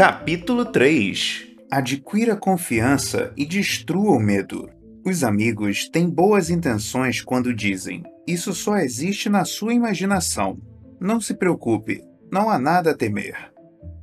Capítulo 3 Adquira confiança e destrua o medo. Os amigos têm boas intenções quando dizem: Isso só existe na sua imaginação. Não se preocupe, não há nada a temer.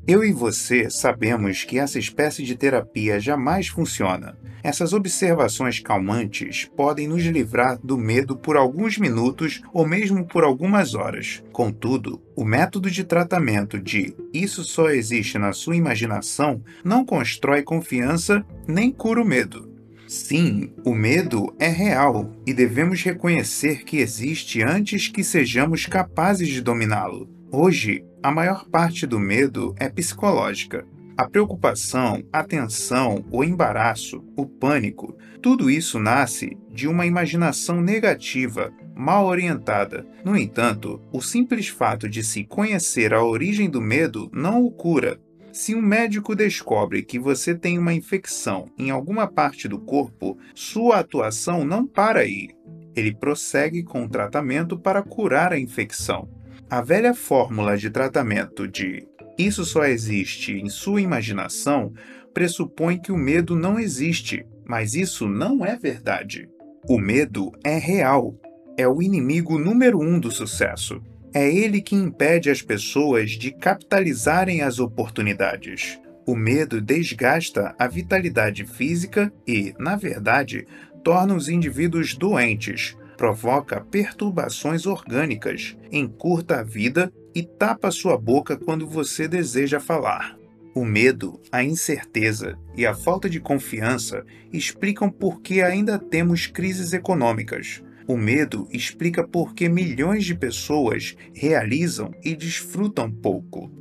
Eu e você sabemos que essa espécie de terapia jamais funciona. Essas observações calmantes podem nos livrar do medo por alguns minutos ou mesmo por algumas horas. Contudo, o método de tratamento de isso só existe na sua imaginação não constrói confiança nem cura o medo. Sim, o medo é real e devemos reconhecer que existe antes que sejamos capazes de dominá-lo. Hoje, a maior parte do medo é psicológica. A preocupação, a tensão, o embaraço, o pânico, tudo isso nasce de uma imaginação negativa, mal orientada. No entanto, o simples fato de se conhecer a origem do medo não o cura. Se um médico descobre que você tem uma infecção em alguma parte do corpo, sua atuação não para aí. Ele prossegue com o tratamento para curar a infecção. A velha fórmula de tratamento de isso só existe em sua imaginação pressupõe que o medo não existe, mas isso não é verdade. O medo é real, é o inimigo número um do sucesso. É ele que impede as pessoas de capitalizarem as oportunidades. O medo desgasta a vitalidade física e, na verdade, torna os indivíduos doentes, provoca perturbações orgânicas, encurta a vida e tapa sua boca quando você deseja falar. O medo, a incerteza e a falta de confiança explicam por que ainda temos crises econômicas. O medo explica por que milhões de pessoas realizam e desfrutam pouco.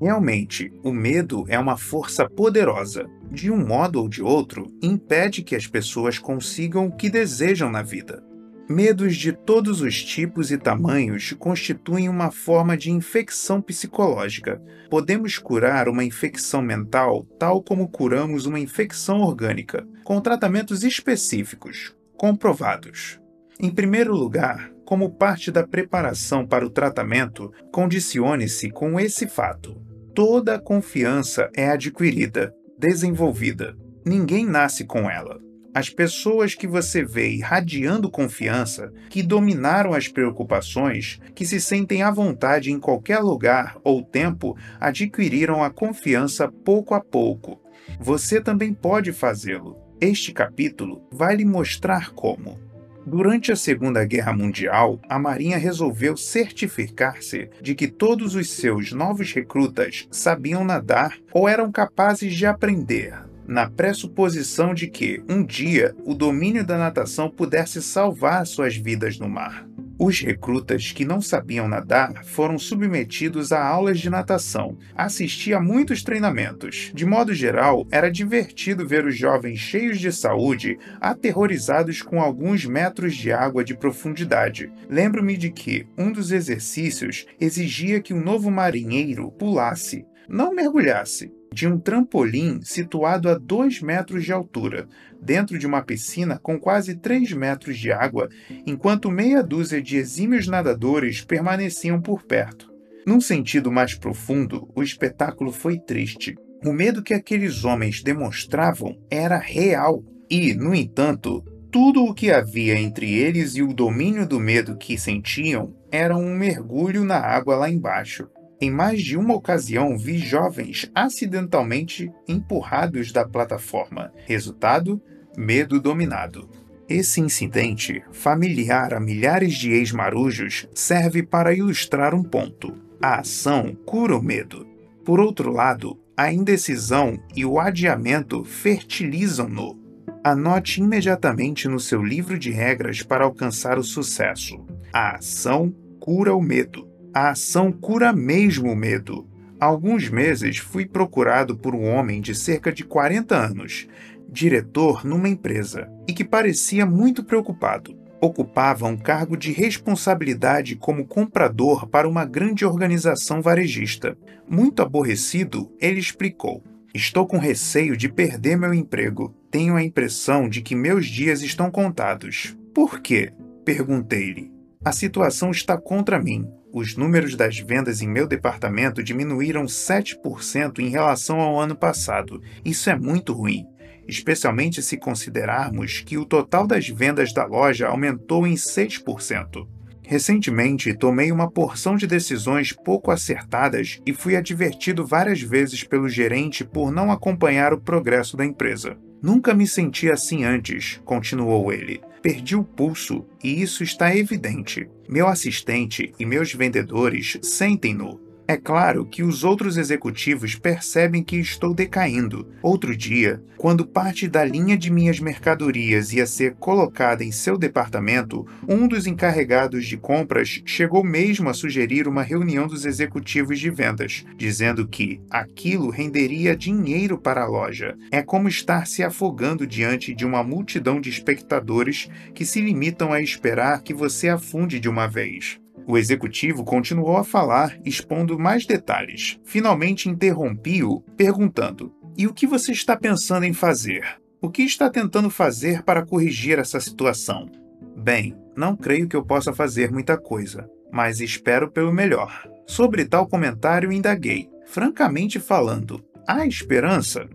Realmente, o medo é uma força poderosa. De um modo ou de outro, impede que as pessoas consigam o que desejam na vida. Medos de todos os tipos e tamanhos constituem uma forma de infecção psicológica. Podemos curar uma infecção mental tal como curamos uma infecção orgânica, com tratamentos específicos, comprovados. Em primeiro lugar, como parte da preparação para o tratamento, condicione-se com esse fato: toda confiança é adquirida, desenvolvida. Ninguém nasce com ela. As pessoas que você vê irradiando confiança, que dominaram as preocupações, que se sentem à vontade em qualquer lugar ou tempo, adquiriram a confiança pouco a pouco. Você também pode fazê-lo. Este capítulo vai lhe mostrar como. Durante a Segunda Guerra Mundial, a Marinha resolveu certificar-se de que todos os seus novos recrutas sabiam nadar ou eram capazes de aprender, na pressuposição de que, um dia, o domínio da natação pudesse salvar suas vidas no mar. Os recrutas que não sabiam nadar foram submetidos a aulas de natação, assisti a muitos treinamentos. De modo geral, era divertido ver os jovens cheios de saúde aterrorizados com alguns metros de água de profundidade. Lembro-me de que um dos exercícios exigia que um novo marinheiro pulasse, não mergulhasse, de um trampolim situado a 2 metros de altura, dentro de uma piscina com quase 3 metros de água, enquanto meia dúzia de exímios nadadores permaneciam por perto. Num sentido mais profundo, o espetáculo foi triste. O medo que aqueles homens demonstravam era real e, no entanto, tudo o que havia entre eles e o domínio do medo que sentiam era um mergulho na água lá embaixo. Em mais de uma ocasião vi jovens acidentalmente empurrados da plataforma. Resultado: medo dominado. Esse incidente, familiar a milhares de ex-marujos, serve para ilustrar um ponto. A ação cura o medo. Por outro lado, a indecisão e o adiamento fertilizam-no. Anote imediatamente no seu livro de regras para alcançar o sucesso. A ação cura o medo. A ação cura mesmo o medo. Há alguns meses fui procurado por um homem de cerca de 40 anos, diretor numa empresa, e que parecia muito preocupado. Ocupava um cargo de responsabilidade como comprador para uma grande organização varejista. Muito aborrecido, ele explicou: Estou com receio de perder meu emprego. Tenho a impressão de que meus dias estão contados. Por quê? Perguntei-lhe. A situação está contra mim. Os números das vendas em meu departamento diminuíram 7% em relação ao ano passado. Isso é muito ruim, especialmente se considerarmos que o total das vendas da loja aumentou em 6%. Recentemente, tomei uma porção de decisões pouco acertadas e fui advertido várias vezes pelo gerente por não acompanhar o progresso da empresa. Nunca me senti assim antes, continuou ele. Perdi o pulso e isso está evidente. Meu assistente e meus vendedores sentem-no. É claro que os outros executivos percebem que estou decaindo. Outro dia, quando parte da linha de minhas mercadorias ia ser colocada em seu departamento, um dos encarregados de compras chegou mesmo a sugerir uma reunião dos executivos de vendas, dizendo que aquilo renderia dinheiro para a loja. É como estar se afogando diante de uma multidão de espectadores que se limitam a esperar que você afunde de uma vez. O executivo continuou a falar, expondo mais detalhes. Finalmente interrompi-o, perguntando: E o que você está pensando em fazer? O que está tentando fazer para corrigir essa situação? Bem, não creio que eu possa fazer muita coisa, mas espero pelo melhor. Sobre tal comentário, indaguei. Francamente falando, há esperança?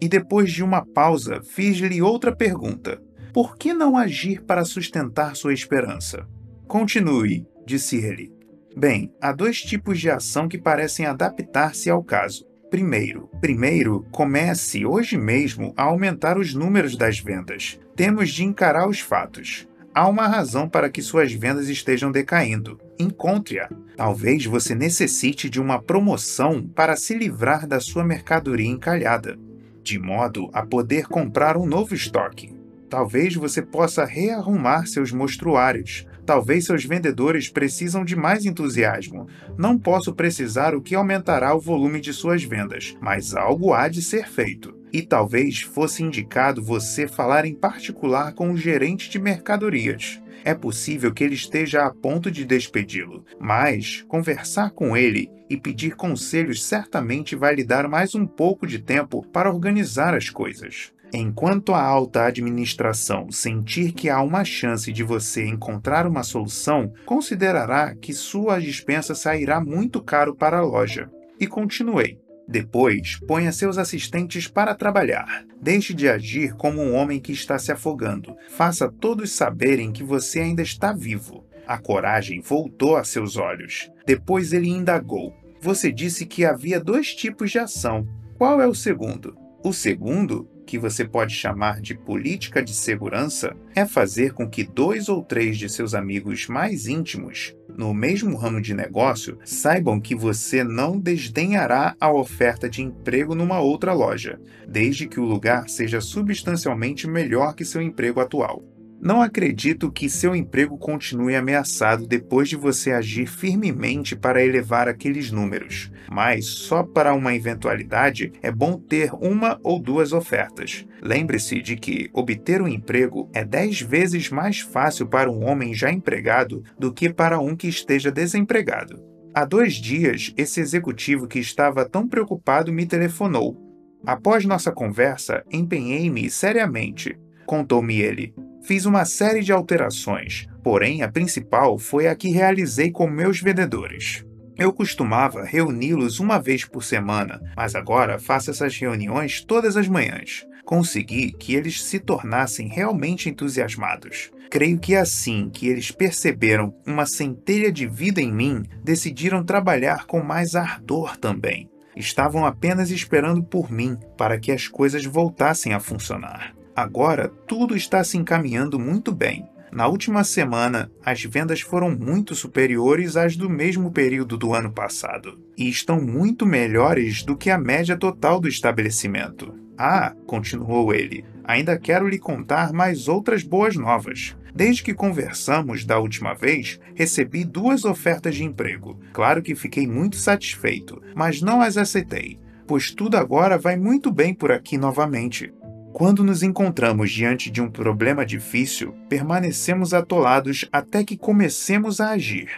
E depois de uma pausa, fiz-lhe outra pergunta: Por que não agir para sustentar sua esperança? Continue, disse ele. Bem, há dois tipos de ação que parecem adaptar-se ao caso. Primeiro, primeiro, comece hoje mesmo a aumentar os números das vendas. Temos de encarar os fatos. Há uma razão para que suas vendas estejam decaindo. Encontre-a. Talvez você necessite de uma promoção para se livrar da sua mercadoria encalhada, de modo a poder comprar um novo estoque. Talvez você possa rearrumar seus mostruários, Talvez seus vendedores precisam de mais entusiasmo. Não posso precisar o que aumentará o volume de suas vendas, mas algo há de ser feito. E talvez fosse indicado você falar em particular com o gerente de mercadorias. É possível que ele esteja a ponto de despedi-lo, mas conversar com ele e pedir conselhos certamente vai lhe dar mais um pouco de tempo para organizar as coisas. Enquanto a alta administração sentir que há uma chance de você encontrar uma solução, considerará que sua dispensa sairá muito caro para a loja. E continuei. Depois, ponha seus assistentes para trabalhar. Deixe de agir como um homem que está se afogando. Faça todos saberem que você ainda está vivo. A coragem voltou a seus olhos. Depois ele indagou. Você disse que havia dois tipos de ação. Qual é o segundo? O segundo que você pode chamar de política de segurança é fazer com que dois ou três de seus amigos mais íntimos, no mesmo ramo de negócio, saibam que você não desdenhará a oferta de emprego numa outra loja, desde que o lugar seja substancialmente melhor que seu emprego atual. Não acredito que seu emprego continue ameaçado depois de você agir firmemente para elevar aqueles números, mas só para uma eventualidade é bom ter uma ou duas ofertas. Lembre-se de que obter um emprego é dez vezes mais fácil para um homem já empregado do que para um que esteja desempregado. Há dois dias, esse executivo que estava tão preocupado me telefonou. Após nossa conversa, empenhei-me seriamente, contou-me ele Fiz uma série de alterações, porém a principal foi a que realizei com meus vendedores. Eu costumava reuni-los uma vez por semana, mas agora faço essas reuniões todas as manhãs. Consegui que eles se tornassem realmente entusiasmados. Creio que assim que eles perceberam uma centelha de vida em mim, decidiram trabalhar com mais ardor também. Estavam apenas esperando por mim para que as coisas voltassem a funcionar. Agora tudo está se encaminhando muito bem. Na última semana, as vendas foram muito superiores às do mesmo período do ano passado e estão muito melhores do que a média total do estabelecimento. Ah, continuou ele, ainda quero lhe contar mais outras boas novas. Desde que conversamos da última vez, recebi duas ofertas de emprego. Claro que fiquei muito satisfeito, mas não as aceitei, pois tudo agora vai muito bem por aqui novamente. Quando nos encontramos diante de um problema difícil, permanecemos atolados até que comecemos a agir.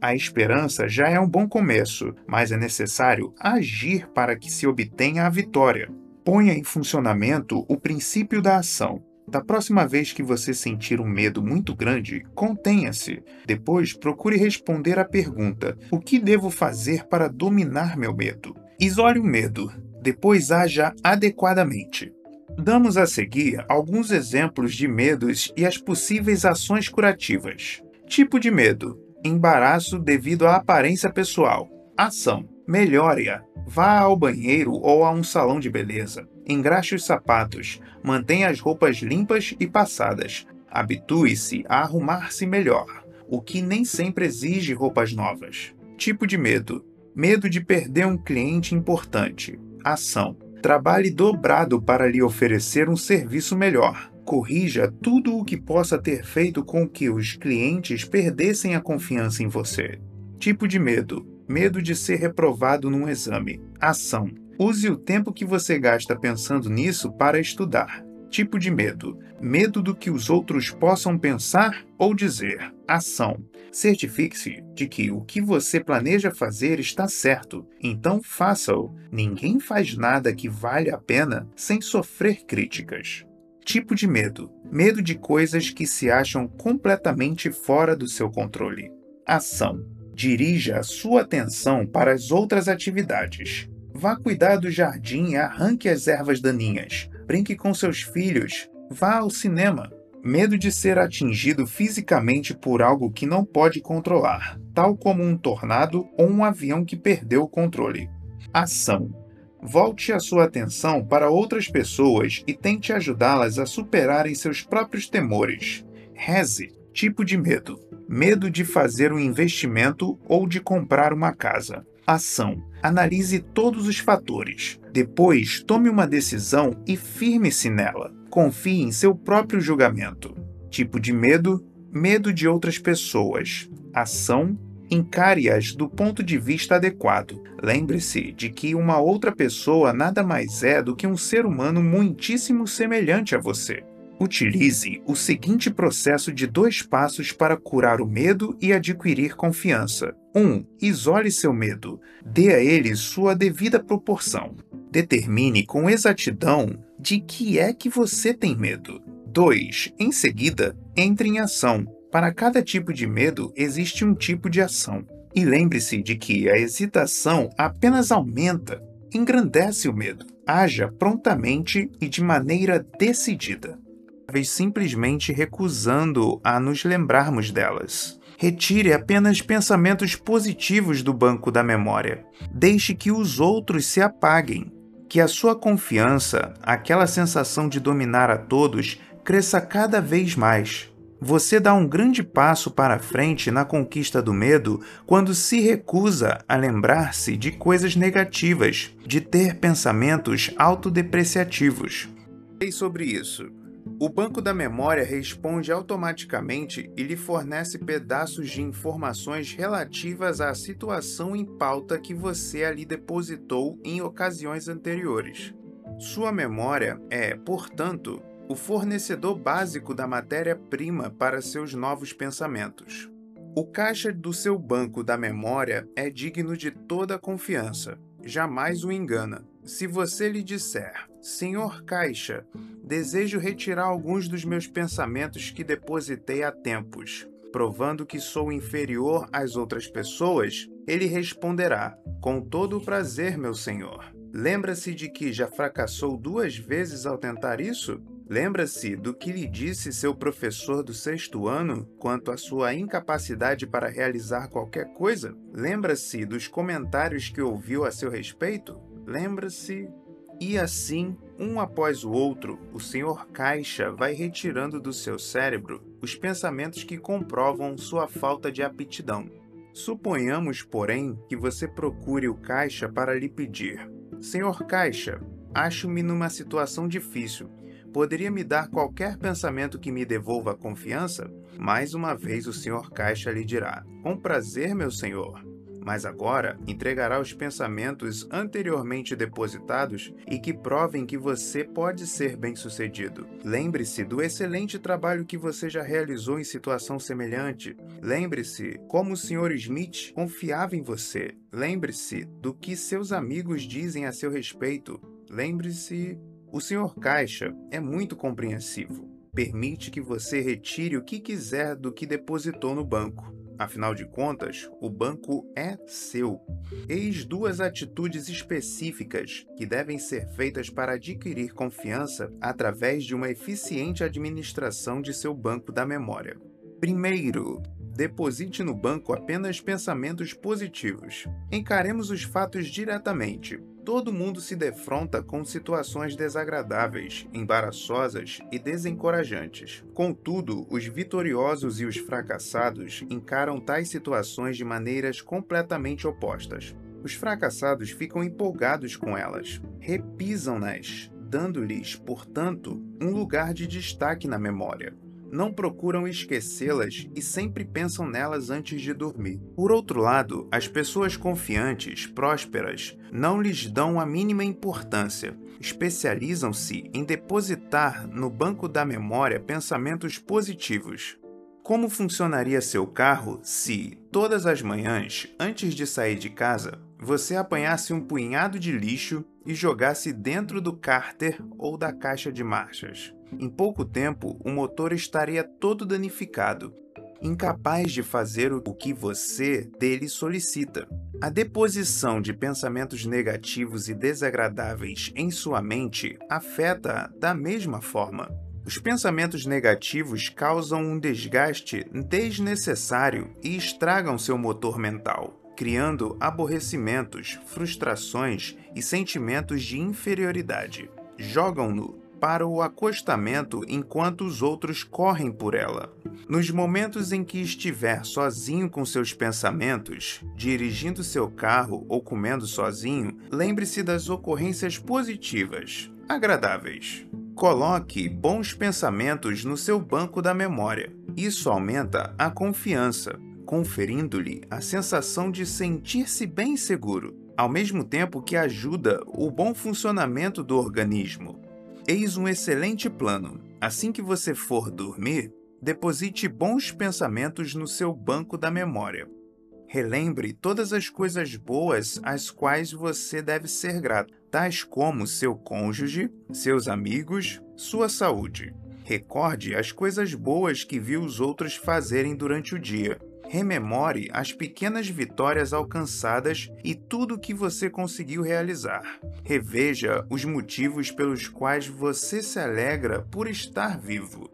A esperança já é um bom começo, mas é necessário agir para que se obtenha a vitória. Ponha em funcionamento o princípio da ação. Da próxima vez que você sentir um medo muito grande, contenha-se. Depois, procure responder à pergunta: O que devo fazer para dominar meu medo? Isole o medo. Depois haja adequadamente. Damos a seguir alguns exemplos de medos e as possíveis ações curativas. Tipo de medo: embaraço devido à aparência pessoal. Ação: melhore-a. Vá ao banheiro ou a um salão de beleza. Engraxe os sapatos. Mantenha as roupas limpas e passadas. Habitue-se a arrumar-se melhor, o que nem sempre exige roupas novas. Tipo de medo: medo de perder um cliente importante. Ação: trabalhe dobrado para lhe oferecer um serviço melhor. Corrija tudo o que possa ter feito com que os clientes perdessem a confiança em você. Tipo de medo: medo de ser reprovado num exame. Ação: use o tempo que você gasta pensando nisso para estudar. Tipo de medo: medo do que os outros possam pensar ou dizer. Ação: certifique-se de que o que você planeja fazer está certo, então faça-o. Ninguém faz nada que vale a pena sem sofrer críticas. Tipo de medo: medo de coisas que se acham completamente fora do seu controle. Ação: dirija a sua atenção para as outras atividades. Vá cuidar do jardim e arranque as ervas daninhas. Brinque com seus filhos. Vá ao cinema. Medo de ser atingido fisicamente por algo que não pode controlar, tal como um tornado ou um avião que perdeu o controle. Ação: Volte a sua atenção para outras pessoas e tente ajudá-las a superarem seus próprios temores. Reze. Tipo de medo: medo de fazer um investimento ou de comprar uma casa. Ação: analise todos os fatores. Depois, tome uma decisão e firme-se nela. Confie em seu próprio julgamento. Tipo de medo: medo de outras pessoas. Ação: encare-as do ponto de vista adequado. Lembre-se de que uma outra pessoa nada mais é do que um ser humano muitíssimo semelhante a você. Utilize o seguinte processo de dois passos para curar o medo e adquirir confiança. 1. Um, isole seu medo. Dê a ele sua devida proporção. Determine com exatidão de que é que você tem medo. 2. Em seguida, entre em ação. Para cada tipo de medo existe um tipo de ação. E lembre-se de que a hesitação apenas aumenta, engrandece o medo. Haja prontamente e de maneira decidida vez simplesmente recusando a nos lembrarmos delas. Retire apenas pensamentos positivos do banco da memória. Deixe que os outros se apaguem. Que a sua confiança, aquela sensação de dominar a todos, cresça cada vez mais. Você dá um grande passo para frente na conquista do medo quando se recusa a lembrar-se de coisas negativas, de ter pensamentos autodepreciativos. Sei sobre isso. O banco da memória responde automaticamente e lhe fornece pedaços de informações relativas à situação em pauta que você ali depositou em ocasiões anteriores. Sua memória é, portanto, o fornecedor básico da matéria-prima para seus novos pensamentos. O caixa do seu banco da memória é digno de toda confiança, jamais o engana. Se você lhe disser, Senhor Caixa, desejo retirar alguns dos meus pensamentos que depositei há tempos, provando que sou inferior às outras pessoas, ele responderá: Com todo o prazer, meu senhor. Lembra-se de que já fracassou duas vezes ao tentar isso? Lembra-se do que lhe disse seu professor do sexto ano quanto à sua incapacidade para realizar qualquer coisa? Lembra-se dos comentários que ouviu a seu respeito? Lembra-se e assim, um após o outro, o Sr. Caixa vai retirando do seu cérebro os pensamentos que comprovam sua falta de aptidão. Suponhamos, porém, que você procure o Caixa para lhe pedir: Senhor Caixa, acho-me numa situação difícil. Poderia me dar qualquer pensamento que me devolva a confiança? Mais uma vez o Sr. Caixa lhe dirá: Com prazer, meu senhor mas agora entregará os pensamentos anteriormente depositados e que provem que você pode ser bem-sucedido. Lembre-se do excelente trabalho que você já realizou em situação semelhante. Lembre-se como o Sr. Smith confiava em você. Lembre-se do que seus amigos dizem a seu respeito. Lembre-se. O Sr. Caixa é muito compreensivo permite que você retire o que quiser do que depositou no banco. Afinal de contas, o banco é seu. Eis duas atitudes específicas que devem ser feitas para adquirir confiança através de uma eficiente administração de seu banco da memória. Primeiro, deposite no banco apenas pensamentos positivos. Encaremos os fatos diretamente. Todo mundo se defronta com situações desagradáveis, embaraçosas e desencorajantes. Contudo, os vitoriosos e os fracassados encaram tais situações de maneiras completamente opostas. Os fracassados ficam empolgados com elas, repisam-nas, dando-lhes, portanto, um lugar de destaque na memória não procuram esquecê-las e sempre pensam nelas antes de dormir. Por outro lado, as pessoas confiantes, prósperas, não lhes dão a mínima importância. Especializam-se em depositar no banco da memória pensamentos positivos. Como funcionaria seu carro se, todas as manhãs, antes de sair de casa, você apanhasse um punhado de lixo e jogasse dentro do cárter ou da caixa de marchas? Em pouco tempo, o motor estaria todo danificado, incapaz de fazer o que você dele solicita. A deposição de pensamentos negativos e desagradáveis em sua mente afeta da mesma forma. Os pensamentos negativos causam um desgaste desnecessário e estragam seu motor mental, criando aborrecimentos, frustrações e sentimentos de inferioridade. Jogam-no para o acostamento enquanto os outros correm por ela. Nos momentos em que estiver sozinho com seus pensamentos, dirigindo seu carro ou comendo sozinho, lembre-se das ocorrências positivas, agradáveis. Coloque bons pensamentos no seu banco da memória. Isso aumenta a confiança, conferindo-lhe a sensação de sentir-se bem seguro, ao mesmo tempo que ajuda o bom funcionamento do organismo. Eis um excelente plano. Assim que você for dormir, deposite bons pensamentos no seu banco da memória. Relembre todas as coisas boas às quais você deve ser grato, tais como seu cônjuge, seus amigos, sua saúde. Recorde as coisas boas que viu os outros fazerem durante o dia Rememore as pequenas vitórias alcançadas e tudo o que você conseguiu realizar. Reveja os motivos pelos quais você se alegra por estar vivo.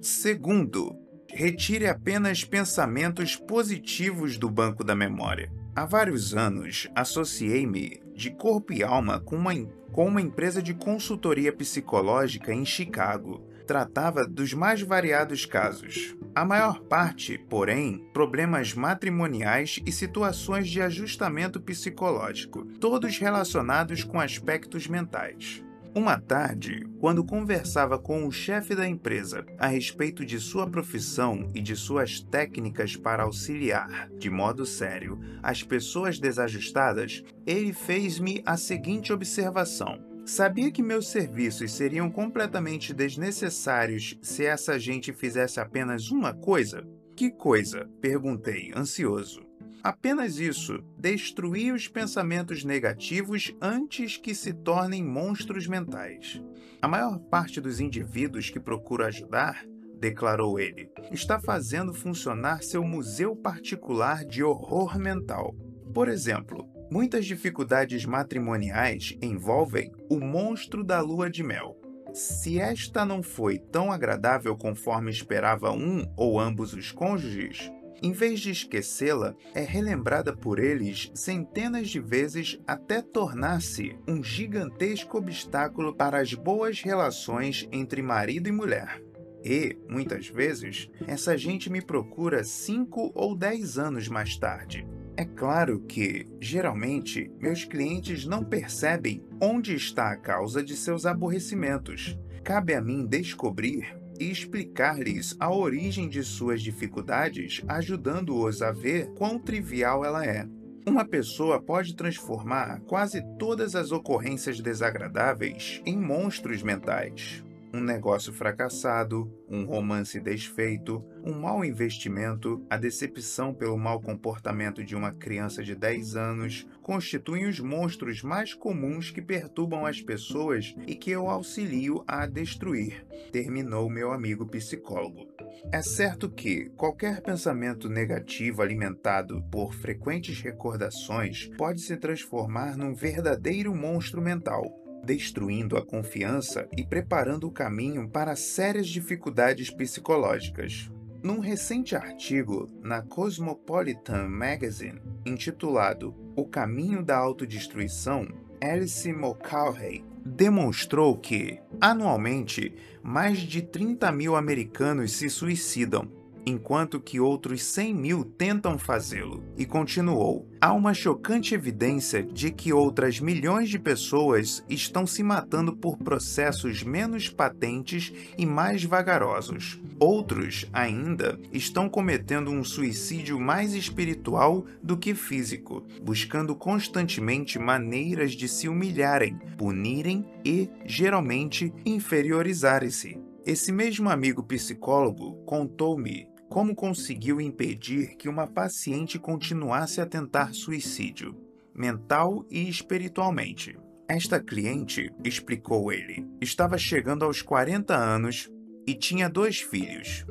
Segundo, retire apenas pensamentos positivos do banco da memória. Há vários anos, associei-me de corpo e alma com uma, com uma empresa de consultoria psicológica em Chicago tratava dos mais variados casos. A maior parte, porém, problemas matrimoniais e situações de ajustamento psicológico, todos relacionados com aspectos mentais. Uma tarde, quando conversava com o chefe da empresa a respeito de sua profissão e de suas técnicas para auxiliar, de modo sério, as pessoas desajustadas, ele fez-me a seguinte observação: Sabia que meus serviços seriam completamente desnecessários se essa gente fizesse apenas uma coisa? Que coisa? perguntei, ansioso. Apenas isso, destruir os pensamentos negativos antes que se tornem monstros mentais. A maior parte dos indivíduos que procuro ajudar, declarou ele, está fazendo funcionar seu museu particular de horror mental. Por exemplo, Muitas dificuldades matrimoniais envolvem o monstro da lua de mel. Se esta não foi tão agradável conforme esperava um ou ambos os cônjuges, em vez de esquecê-la, é relembrada por eles centenas de vezes até tornar-se um gigantesco obstáculo para as boas relações entre marido e mulher. E, muitas vezes, essa gente me procura cinco ou dez anos mais tarde, é claro que, geralmente, meus clientes não percebem onde está a causa de seus aborrecimentos. Cabe a mim descobrir e explicar-lhes a origem de suas dificuldades, ajudando-os a ver quão trivial ela é. Uma pessoa pode transformar quase todas as ocorrências desagradáveis em monstros mentais. Um negócio fracassado, um romance desfeito, um mau investimento, a decepção pelo mau comportamento de uma criança de 10 anos constituem os monstros mais comuns que perturbam as pessoas e que eu auxilio a destruir, terminou meu amigo psicólogo. É certo que qualquer pensamento negativo alimentado por frequentes recordações pode se transformar num verdadeiro monstro mental destruindo a confiança e preparando o caminho para sérias dificuldades psicológicas. Num recente artigo na Cosmopolitan Magazine, intitulado O Caminho da Autodestruição, Alice Mulcahy demonstrou que, anualmente, mais de 30 mil americanos se suicidam enquanto que outros 100 mil tentam fazê-lo. E continuou: há uma chocante evidência de que outras milhões de pessoas estão se matando por processos menos patentes e mais vagarosos. Outros, ainda, estão cometendo um suicídio mais espiritual do que físico, buscando constantemente maneiras de se humilharem, punirem e, geralmente, inferiorizarem-se. Esse mesmo amigo psicólogo contou-me como conseguiu impedir que uma paciente continuasse a tentar suicídio, mental e espiritualmente. Esta cliente, explicou ele, estava chegando aos 40 anos e tinha dois filhos.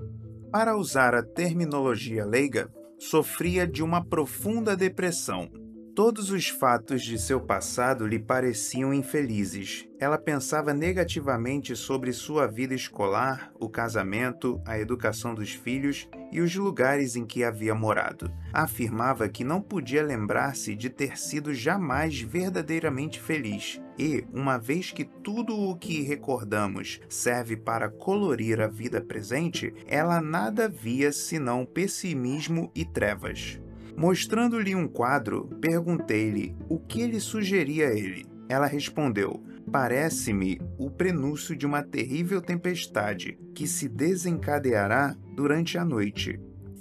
Para usar a terminologia leiga, sofria de uma profunda depressão Todos os fatos de seu passado lhe pareciam infelizes. Ela pensava negativamente sobre sua vida escolar, o casamento, a educação dos filhos e os lugares em que havia morado. Afirmava que não podia lembrar-se de ter sido jamais verdadeiramente feliz. E, uma vez que tudo o que recordamos serve para colorir a vida presente, ela nada via senão pessimismo e trevas. Mostrando-lhe um quadro, perguntei-lhe o que ele sugeria a ele. Ela respondeu: Parece-me o prenúncio de uma terrível tempestade que se desencadeará durante a noite.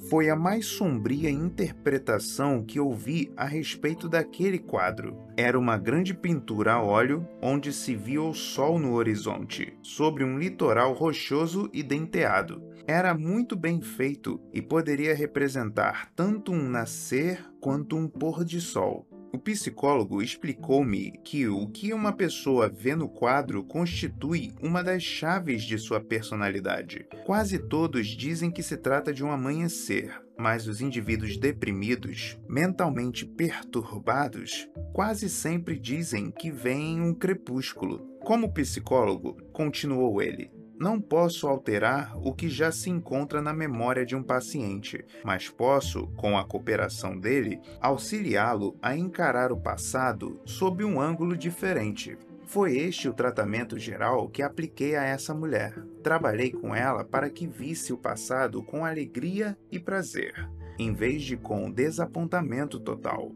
Foi a mais sombria interpretação que ouvi a respeito daquele quadro. Era uma grande pintura a óleo onde se via o sol no horizonte, sobre um litoral rochoso e denteado era muito bem feito e poderia representar tanto um nascer quanto um pôr de sol. O psicólogo explicou-me que o que uma pessoa vê no quadro constitui uma das chaves de sua personalidade. Quase todos dizem que se trata de um amanhecer, mas os indivíduos deprimidos, mentalmente perturbados, quase sempre dizem que veem um crepúsculo. Como psicólogo, continuou ele, não posso alterar o que já se encontra na memória de um paciente, mas posso, com a cooperação dele, auxiliá-lo a encarar o passado sob um ângulo diferente. Foi este o tratamento geral que apliquei a essa mulher. Trabalhei com ela para que visse o passado com alegria e prazer, em vez de com desapontamento total.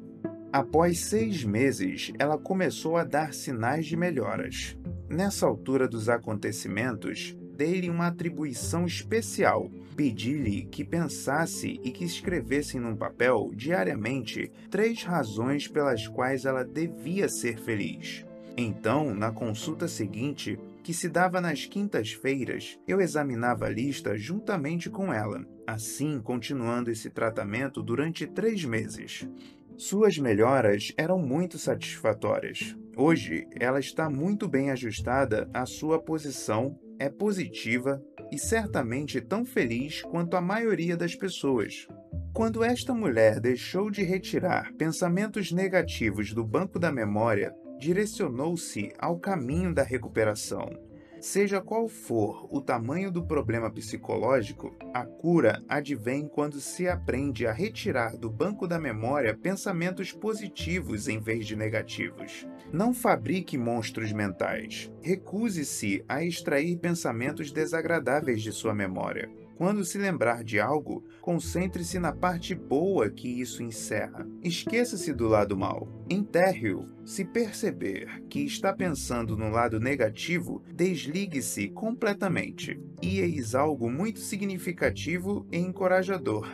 Após seis meses, ela começou a dar sinais de melhoras. Nessa altura dos acontecimentos, dei-lhe uma atribuição especial. Pedi-lhe que pensasse e que escrevesse num papel, diariamente, três razões pelas quais ela devia ser feliz. Então, na consulta seguinte, que se dava nas quintas-feiras, eu examinava a lista juntamente com ela, assim continuando esse tratamento durante três meses. Suas melhoras eram muito satisfatórias. Hoje, ela está muito bem ajustada à sua posição, é positiva e certamente tão feliz quanto a maioria das pessoas. Quando esta mulher deixou de retirar pensamentos negativos do banco da memória, direcionou-se ao caminho da recuperação. Seja qual for o tamanho do problema psicológico, a cura advém quando se aprende a retirar do banco da memória pensamentos positivos em vez de negativos. Não fabrique monstros mentais. Recuse-se a extrair pensamentos desagradáveis de sua memória. Quando se lembrar de algo, concentre-se na parte boa que isso encerra. Esqueça-se do lado mal. Enterre-o. Se perceber que está pensando no lado negativo, desligue-se completamente. E eis algo muito significativo e encorajador.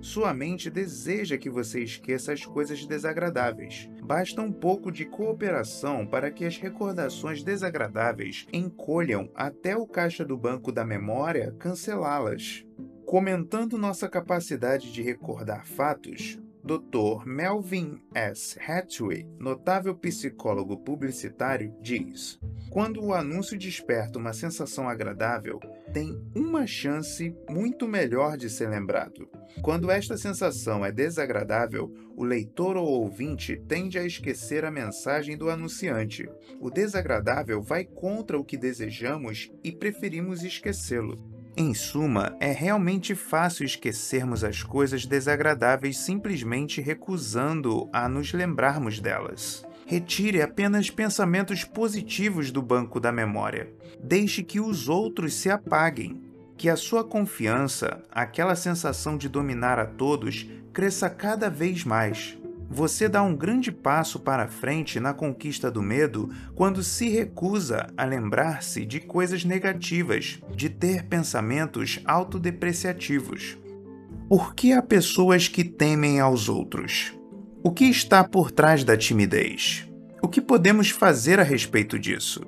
Sua mente deseja que você esqueça as coisas desagradáveis. Basta um pouco de cooperação para que as recordações desagradáveis encolham até o caixa do banco da memória cancelá-las. Comentando nossa capacidade de recordar fatos, Dr. Melvin S. Hathaway, notável psicólogo publicitário, diz: Quando o anúncio desperta uma sensação agradável, tem uma chance muito melhor de ser lembrado. Quando esta sensação é desagradável, o leitor ou ouvinte tende a esquecer a mensagem do anunciante. O desagradável vai contra o que desejamos e preferimos esquecê-lo. Em suma, é realmente fácil esquecermos as coisas desagradáveis simplesmente recusando a nos lembrarmos delas. Retire apenas pensamentos positivos do banco da memória. Deixe que os outros se apaguem. Que a sua confiança, aquela sensação de dominar a todos, cresça cada vez mais. Você dá um grande passo para frente na conquista do medo quando se recusa a lembrar-se de coisas negativas, de ter pensamentos autodepreciativos. Por que há pessoas que temem aos outros? O que está por trás da timidez? O que podemos fazer a respeito disso?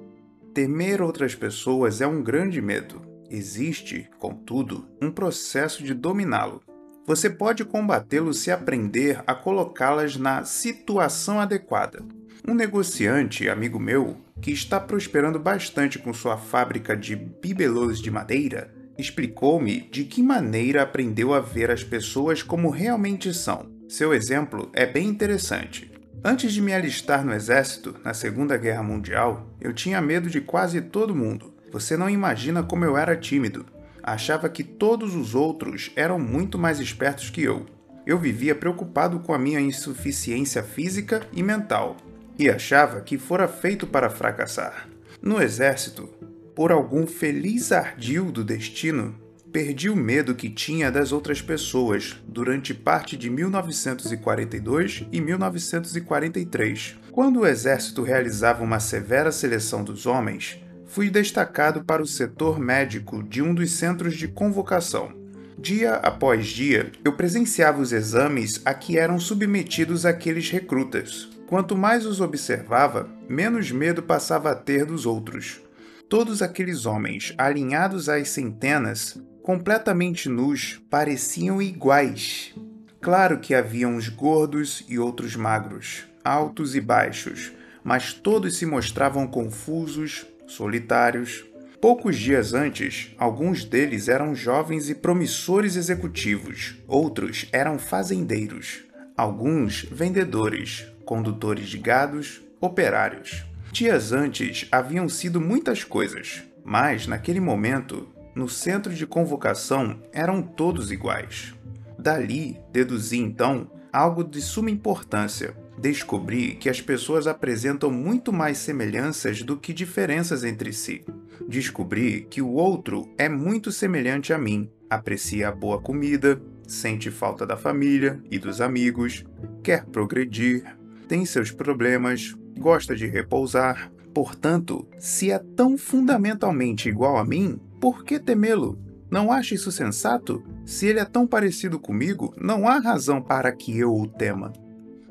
Temer outras pessoas é um grande medo. Existe, contudo, um processo de dominá-lo. Você pode combatê-lo se aprender a colocá-las na situação adequada. Um negociante, amigo meu, que está prosperando bastante com sua fábrica de bibelôs de madeira, explicou-me de que maneira aprendeu a ver as pessoas como realmente são. Seu exemplo é bem interessante. Antes de me alistar no exército, na Segunda Guerra Mundial, eu tinha medo de quase todo mundo. Você não imagina como eu era tímido achava que todos os outros eram muito mais espertos que eu. Eu vivia preocupado com a minha insuficiência física e mental e achava que fora feito para fracassar. No exército, por algum feliz ardil do destino, perdi o medo que tinha das outras pessoas durante parte de 1942 e 1943. Quando o exército realizava uma severa seleção dos homens, fui destacado para o setor médico de um dos centros de convocação. Dia após dia, eu presenciava os exames a que eram submetidos aqueles recrutas. Quanto mais os observava, menos medo passava a ter dos outros. Todos aqueles homens, alinhados às centenas, completamente nus, pareciam iguais. Claro que havia uns gordos e outros magros, altos e baixos, mas todos se mostravam confusos, solitários. Poucos dias antes, alguns deles eram jovens e promissores executivos, outros eram fazendeiros, alguns vendedores, condutores de gados, operários. Dias antes haviam sido muitas coisas, mas naquele momento, no centro de convocação eram todos iguais. Dali deduzi então algo de suma importância descobri que as pessoas apresentam muito mais semelhanças do que diferenças entre si. Descobri que o outro é muito semelhante a mim, aprecia a boa comida, sente falta da família e dos amigos, quer progredir, tem seus problemas, gosta de repousar. Portanto, se é tão fundamentalmente igual a mim, por que temê-lo? Não acha isso sensato? Se ele é tão parecido comigo, não há razão para que eu o tema.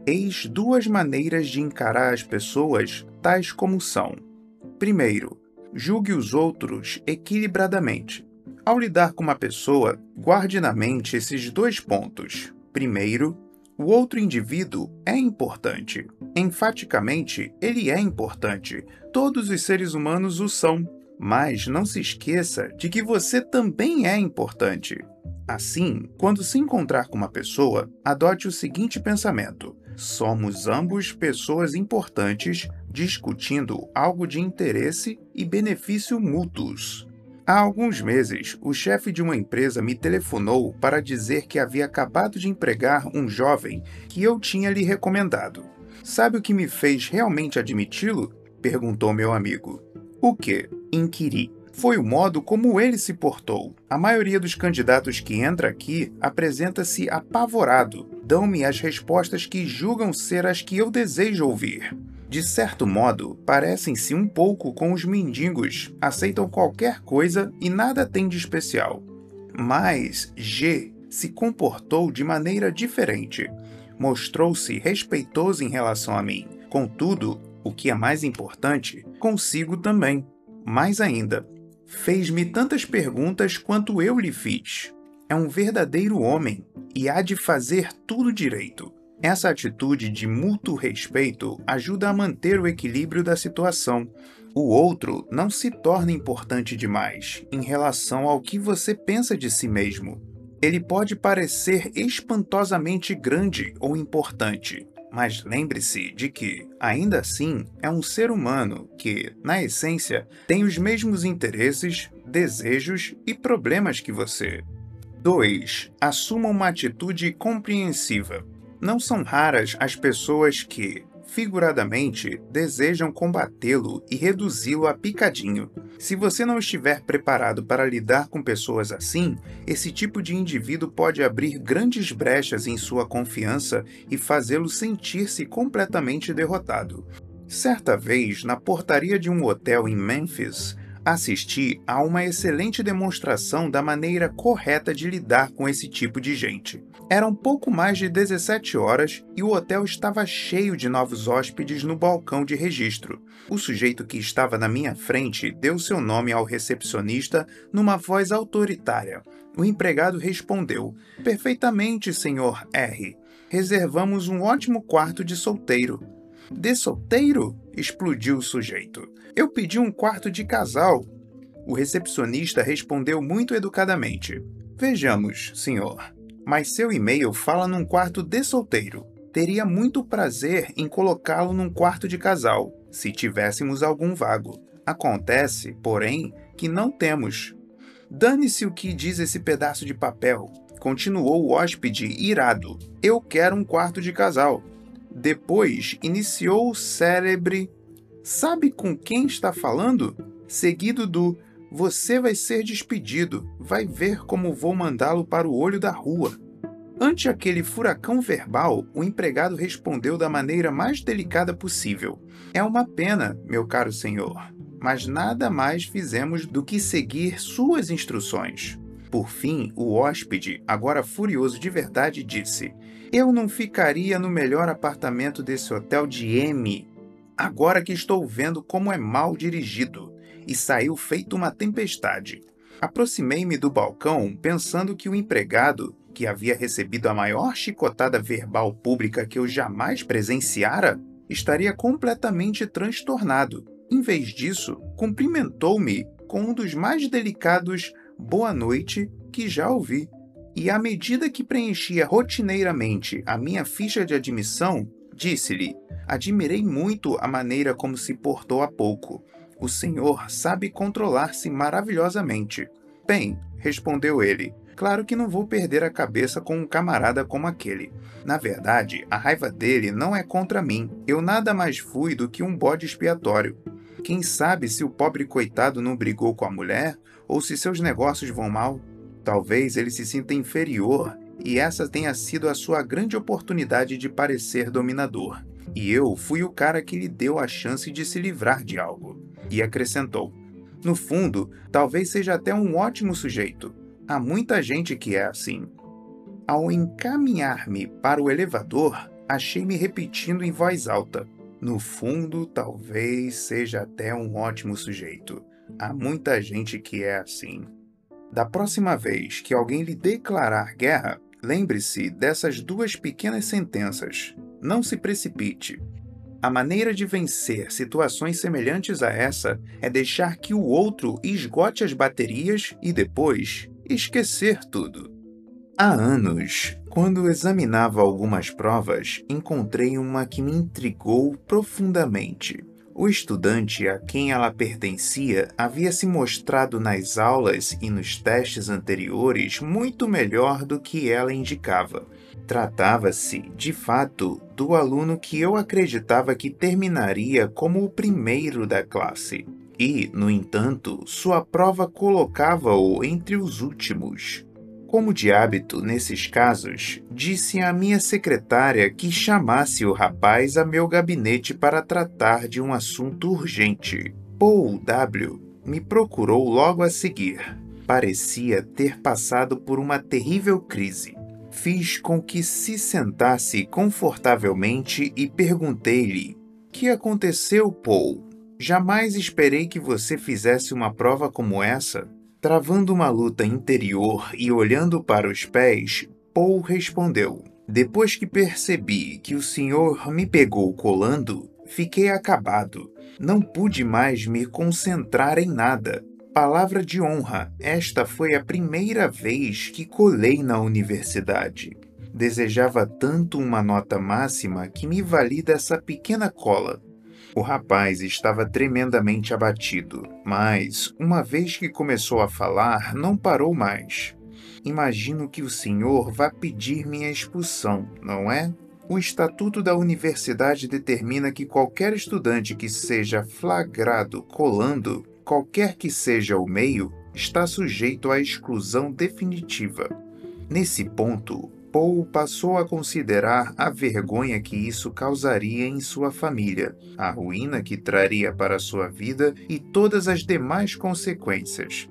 Eis duas maneiras de encarar as pessoas tais como são. Primeiro, julgue os outros equilibradamente. Ao lidar com uma pessoa, guarde na mente esses dois pontos. Primeiro, o outro indivíduo é importante. Enfaticamente, ele é importante. Todos os seres humanos o são. Mas não se esqueça de que você também é importante. Assim, quando se encontrar com uma pessoa, adote o seguinte pensamento: Somos ambos pessoas importantes discutindo algo de interesse e benefício mútuos. Há alguns meses, o chefe de uma empresa me telefonou para dizer que havia acabado de empregar um jovem que eu tinha lhe recomendado. Sabe o que me fez realmente admiti-lo? perguntou meu amigo. O que? inquiri foi o modo como ele se portou. A maioria dos candidatos que entra aqui apresenta-se apavorado, dão-me as respostas que julgam ser as que eu desejo ouvir. De certo modo, parecem-se um pouco com os mendigos, aceitam qualquer coisa e nada tem de especial. Mas G se comportou de maneira diferente. Mostrou-se respeitoso em relação a mim. Contudo, o que é mais importante, consigo também. Mais ainda, fez-me tantas perguntas quanto eu lhe fiz. É um verdadeiro homem e há de fazer tudo direito. Essa atitude de mútuo respeito ajuda a manter o equilíbrio da situação. O outro não se torna importante demais em relação ao que você pensa de si mesmo. Ele pode parecer espantosamente grande ou importante, mas lembre-se de que, ainda assim, é um ser humano que, na essência, tem os mesmos interesses, desejos e problemas que você. 2. Assuma uma atitude compreensiva. Não são raras as pessoas que, figuradamente, desejam combatê-lo e reduzi-lo a picadinho. Se você não estiver preparado para lidar com pessoas assim, esse tipo de indivíduo pode abrir grandes brechas em sua confiança e fazê-lo sentir-se completamente derrotado. Certa vez, na portaria de um hotel em Memphis, assisti a uma excelente demonstração da maneira correta de lidar com esse tipo de gente. Eram pouco mais de 17 horas e o hotel estava cheio de novos hóspedes no balcão de registro. O sujeito que estava na minha frente deu seu nome ao recepcionista numa voz autoritária. O empregado respondeu: Perfeitamente, senhor R. Reservamos um ótimo quarto de solteiro. De solteiro? Explodiu o sujeito. Eu pedi um quarto de casal. O recepcionista respondeu muito educadamente: Vejamos, senhor, mas seu e-mail fala num quarto de solteiro. Teria muito prazer em colocá-lo num quarto de casal, se tivéssemos algum vago. Acontece, porém, que não temos. Dane-se o que diz esse pedaço de papel, continuou o hóspede irado. Eu quero um quarto de casal. Depois iniciou o célebre Sabe com quem está falando? Seguido do Você vai ser despedido, vai ver como vou mandá-lo para o olho da rua. Ante aquele furacão verbal, o empregado respondeu da maneira mais delicada possível: É uma pena, meu caro senhor, mas nada mais fizemos do que seguir suas instruções. Por fim, o hóspede, agora furioso de verdade, disse: eu não ficaria no melhor apartamento desse hotel de M, agora que estou vendo como é mal dirigido, e saiu feito uma tempestade. Aproximei-me do balcão pensando que o empregado, que havia recebido a maior chicotada verbal pública que eu jamais presenciara, estaria completamente transtornado. Em vez disso, cumprimentou-me com um dos mais delicados boa noite que já ouvi. E à medida que preenchia rotineiramente a minha ficha de admissão, disse-lhe: Admirei muito a maneira como se portou há pouco. O senhor sabe controlar-se maravilhosamente. Bem, respondeu ele, claro que não vou perder a cabeça com um camarada como aquele. Na verdade, a raiva dele não é contra mim. Eu nada mais fui do que um bode expiatório. Quem sabe se o pobre coitado não brigou com a mulher ou se seus negócios vão mal? Talvez ele se sinta inferior e essa tenha sido a sua grande oportunidade de parecer dominador. E eu fui o cara que lhe deu a chance de se livrar de algo. E acrescentou: No fundo, talvez seja até um ótimo sujeito. Há muita gente que é assim. Ao encaminhar-me para o elevador, achei-me repetindo em voz alta: No fundo, talvez seja até um ótimo sujeito. Há muita gente que é assim. Da próxima vez que alguém lhe declarar guerra, lembre-se dessas duas pequenas sentenças. Não se precipite. A maneira de vencer situações semelhantes a essa é deixar que o outro esgote as baterias e depois esquecer tudo. Há anos, quando examinava algumas provas, encontrei uma que me intrigou profundamente. O estudante a quem ela pertencia havia se mostrado nas aulas e nos testes anteriores muito melhor do que ela indicava. Tratava-se, de fato, do aluno que eu acreditava que terminaria como o primeiro da classe. E, no entanto, sua prova colocava-o entre os últimos. Como de hábito nesses casos, disse à minha secretária que chamasse o rapaz a meu gabinete para tratar de um assunto urgente. Paul W. me procurou logo a seguir. parecia ter passado por uma terrível crise. Fiz com que se sentasse confortavelmente e perguntei-lhe: Que aconteceu, Paul? Jamais esperei que você fizesse uma prova como essa. Travando uma luta interior e olhando para os pés, Paul respondeu: Depois que percebi que o senhor me pegou colando, fiquei acabado. Não pude mais me concentrar em nada. Palavra de honra, esta foi a primeira vez que colei na universidade. Desejava tanto uma nota máxima que me vali dessa pequena cola. O rapaz estava tremendamente abatido, mas, uma vez que começou a falar, não parou mais. Imagino que o senhor vá pedir minha expulsão, não é? O estatuto da universidade determina que qualquer estudante que seja flagrado colando, qualquer que seja o meio, está sujeito à exclusão definitiva. Nesse ponto, Paul passou a considerar a vergonha que isso causaria em sua família, a ruína que traria para sua vida e todas as demais consequências.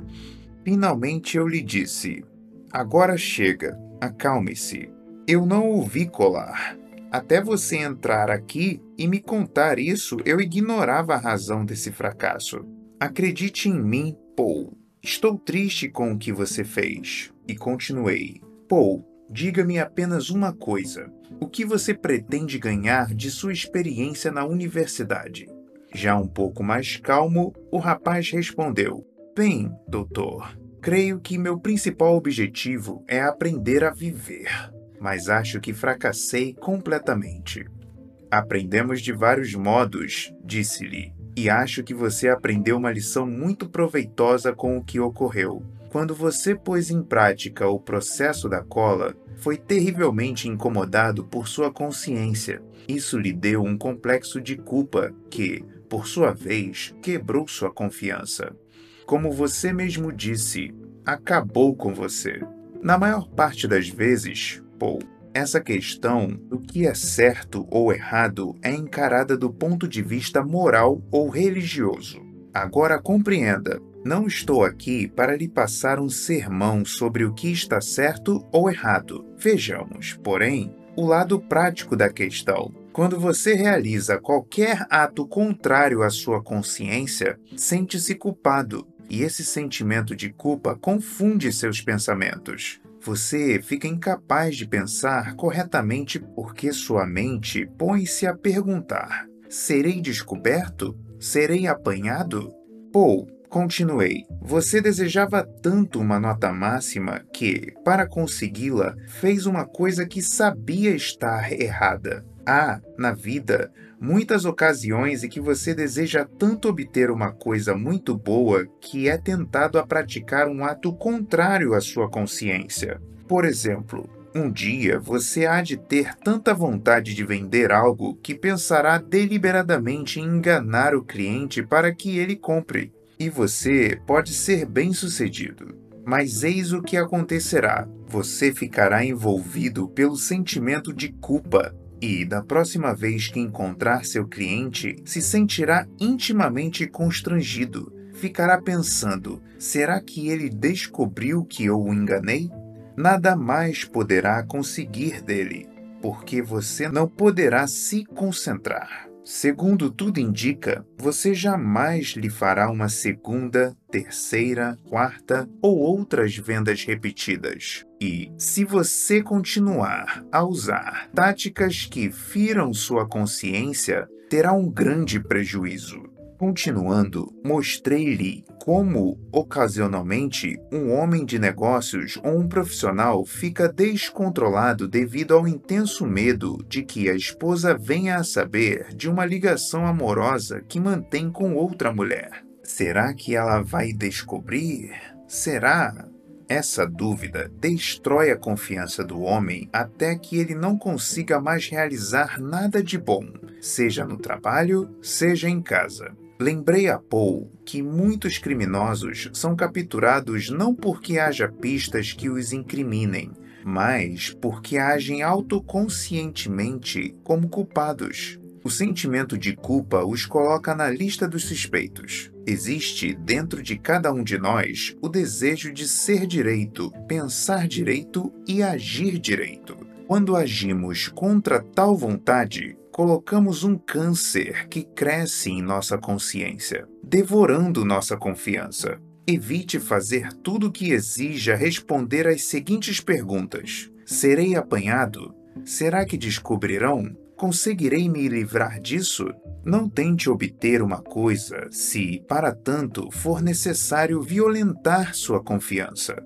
Finalmente eu lhe disse: Agora chega, acalme-se. Eu não ouvi colar. Até você entrar aqui e me contar isso, eu ignorava a razão desse fracasso. Acredite em mim, Paul. Estou triste com o que você fez. E continuei. Paul, diga-me apenas uma coisa. O que você pretende ganhar de sua experiência na universidade? Já um pouco mais calmo, o rapaz respondeu: Bem, doutor, creio que meu principal objetivo é aprender a viver mas acho que fracassei completamente. Aprendemos de vários modos, disse-lhe, e acho que você aprendeu uma lição muito proveitosa com o que ocorreu. Quando você pôs em prática o processo da cola, foi terrivelmente incomodado por sua consciência. Isso lhe deu um complexo de culpa que, por sua vez, quebrou sua confiança. Como você mesmo disse, acabou com você. Na maior parte das vezes, Paul. Essa questão do que é certo ou errado é encarada do ponto de vista moral ou religioso. Agora compreenda, não estou aqui para lhe passar um sermão sobre o que está certo ou errado. Vejamos, porém, o lado prático da questão. Quando você realiza qualquer ato contrário à sua consciência, sente-se culpado, e esse sentimento de culpa confunde seus pensamentos. Você fica incapaz de pensar corretamente porque sua mente põe-se a perguntar: serei descoberto? Serei apanhado? Paul, continuei. Você desejava tanto uma nota máxima que, para consegui-la, fez uma coisa que sabia estar errada. Há, na vida, muitas ocasiões em que você deseja tanto obter uma coisa muito boa que é tentado a praticar um ato contrário à sua consciência. Por exemplo, um dia você há de ter tanta vontade de vender algo que pensará deliberadamente em enganar o cliente para que ele compre. E você pode ser bem sucedido. Mas eis o que acontecerá: você ficará envolvido pelo sentimento de culpa e, da próxima vez que encontrar seu cliente, se sentirá intimamente constrangido. Ficará pensando: será que ele descobriu que eu o enganei? Nada mais poderá conseguir dele, porque você não poderá se concentrar. Segundo tudo indica, você jamais lhe fará uma segunda, terceira, quarta ou outras vendas repetidas. E, se você continuar a usar táticas que firam sua consciência, terá um grande prejuízo. Continuando, mostrei-lhe como, ocasionalmente, um homem de negócios ou um profissional fica descontrolado devido ao intenso medo de que a esposa venha a saber de uma ligação amorosa que mantém com outra mulher. Será que ela vai descobrir? Será? Essa dúvida destrói a confiança do homem até que ele não consiga mais realizar nada de bom, seja no trabalho, seja em casa. Lembrei a Paul que muitos criminosos são capturados não porque haja pistas que os incriminem, mas porque agem autoconscientemente como culpados. O sentimento de culpa os coloca na lista dos suspeitos. Existe dentro de cada um de nós o desejo de ser direito, pensar direito e agir direito. Quando agimos contra tal vontade, colocamos um câncer que cresce em nossa consciência, devorando nossa confiança. Evite fazer tudo o que exija responder às seguintes perguntas: Serei apanhado? Será que descobrirão? Conseguirei me livrar disso? Não tente obter uma coisa se, para tanto, for necessário violentar sua confiança.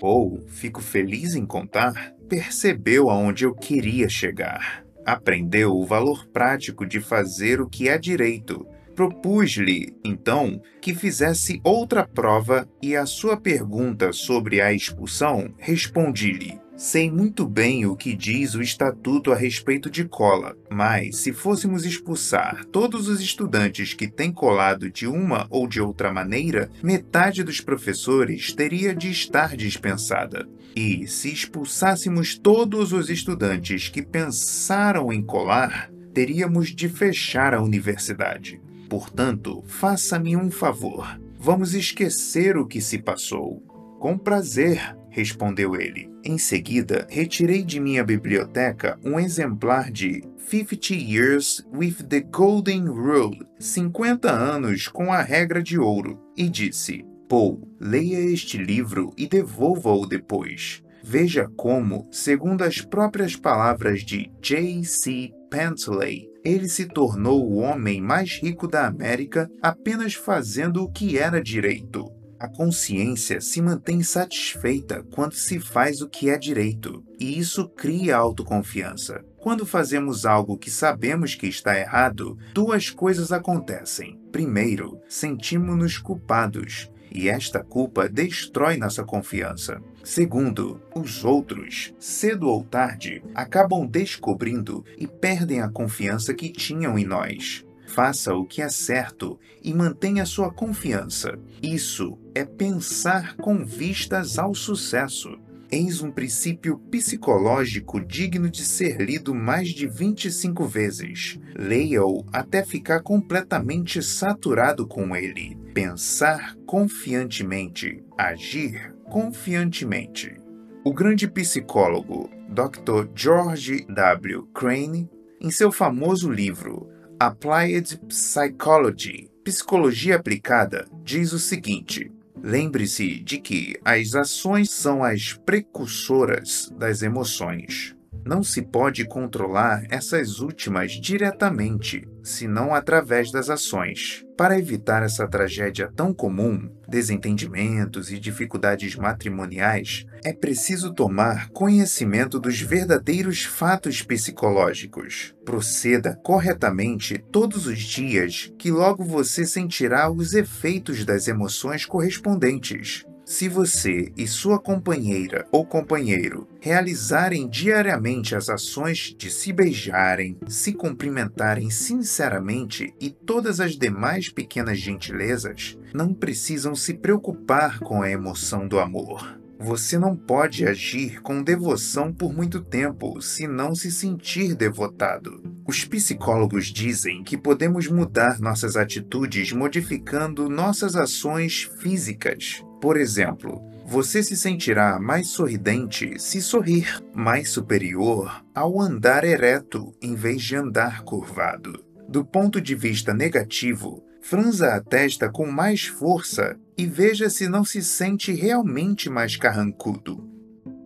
Ou, fico feliz em contar, percebeu aonde eu queria chegar. Aprendeu o valor prático de fazer o que é direito. Propus-lhe, então, que fizesse outra prova e à sua pergunta sobre a expulsão, respondi-lhe: Sei muito bem o que diz o estatuto a respeito de cola, mas se fôssemos expulsar todos os estudantes que têm colado de uma ou de outra maneira, metade dos professores teria de estar dispensada. E se expulsássemos todos os estudantes que pensaram em colar, teríamos de fechar a universidade. Portanto, faça-me um favor. Vamos esquecer o que se passou. Com prazer, respondeu ele. Em seguida, retirei de minha biblioteca um exemplar de Fifty Years with the Golden Rule 50 anos com a regra de ouro e disse: Paul, leia este livro e devolva-o depois. Veja como, segundo as próprias palavras de J.C. Pantley, ele se tornou o homem mais rico da América apenas fazendo o que era direito. A consciência se mantém satisfeita quando se faz o que é direito, e isso cria autoconfiança. Quando fazemos algo que sabemos que está errado, duas coisas acontecem. Primeiro, sentimos-nos culpados, e esta culpa destrói nossa confiança. Segundo, os outros, cedo ou tarde, acabam descobrindo e perdem a confiança que tinham em nós. Faça o que é certo e mantenha sua confiança. Isso é pensar com vistas ao sucesso. Eis um princípio psicológico digno de ser lido mais de 25 vezes. Leia-o até ficar completamente saturado com ele. Pensar confiantemente, agir confiantemente. O grande psicólogo Dr. George W. Crane, em seu famoso livro Applied Psychology, Psicologia Aplicada, diz o seguinte: lembre-se de que as ações são as precursoras das emoções. Não se pode controlar essas últimas diretamente, senão através das ações. Para evitar essa tragédia tão comum, desentendimentos e dificuldades matrimoniais, é preciso tomar conhecimento dos verdadeiros fatos psicológicos. Proceda corretamente todos os dias, que logo você sentirá os efeitos das emoções correspondentes. Se você e sua companheira ou companheiro realizarem diariamente as ações de se beijarem, se cumprimentarem sinceramente e todas as demais pequenas gentilezas, não precisam se preocupar com a emoção do amor. Você não pode agir com devoção por muito tempo se não se sentir devotado. Os psicólogos dizem que podemos mudar nossas atitudes modificando nossas ações físicas. Por exemplo, você se sentirá mais sorridente se sorrir, mais superior ao andar ereto em vez de andar curvado. Do ponto de vista negativo, franza a testa com mais força e veja se não se sente realmente mais carrancudo.